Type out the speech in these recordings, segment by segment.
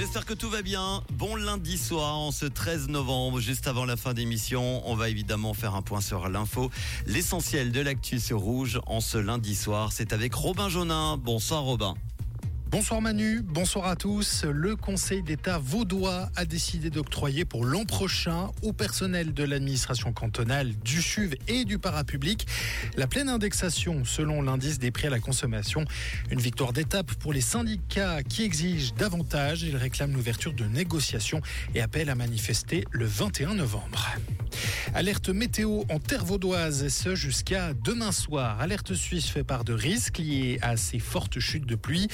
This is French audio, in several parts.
J'espère que tout va bien. Bon lundi soir, en ce 13 novembre, juste avant la fin d'émission. On va évidemment faire un point sur l'info. L'essentiel de l'actu sur Rouge en ce lundi soir, c'est avec Robin Jonin. Bonsoir Robin. Bonsoir Manu, bonsoir à tous. Le Conseil d'État vaudois a décidé d'octroyer pour l'an prochain au personnel de l'administration cantonale, du CHUV et du parapublic la pleine indexation selon l'indice des prix à la consommation. Une victoire d'étape pour les syndicats qui exigent davantage. Ils réclament l'ouverture de négociations et appellent à manifester le 21 novembre. Alerte météo en terre vaudoise, et ce jusqu'à demain soir. Alerte suisse fait part de risques liés à ces fortes chutes de pluie,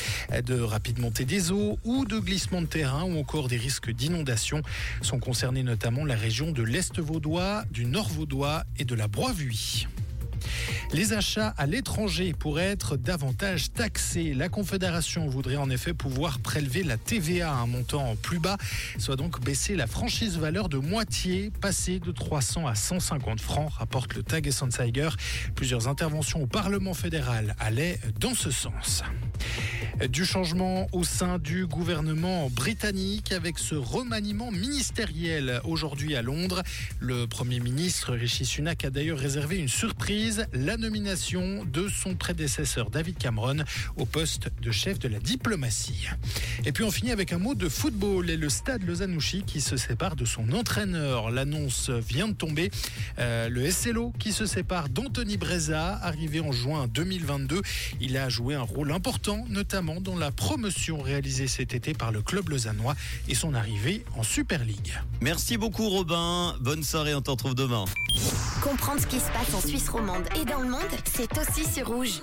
de rapide montée des eaux ou de glissement de terrain ou encore des risques d'inondation. Sont concernés notamment la région de l'Est vaudois, du Nord vaudois et de la Broye-Vuy. Les achats à l'étranger pourraient être davantage taxés. La Confédération voudrait en effet pouvoir prélever la TVA à un montant plus bas, soit donc baisser la franchise valeur de moitié, passer de 300 à 150 francs, rapporte le Tag. Plusieurs interventions au Parlement fédéral allaient dans ce sens. Du changement au sein du gouvernement britannique avec ce remaniement ministériel aujourd'hui à Londres. Le Premier ministre Rishi Sunak a d'ailleurs réservé une surprise, la nomination de son prédécesseur David Cameron au poste de chef de la diplomatie. Et puis on finit avec un mot de football et le stade Lozanouchi qui se sépare de son entraîneur. L'annonce vient de tomber. Euh, le SLO qui se sépare d'Anthony Breza, arrivé en juin 2022. Il a joué un rôle important, notamment dans la promotion réalisée cet été par le club lausannois et son arrivée en Super League. Merci beaucoup Robin. Bonne soirée, on te retrouve demain. Comprendre ce qui se passe en Suisse romande et dans le monde, c'est aussi sur Rouge.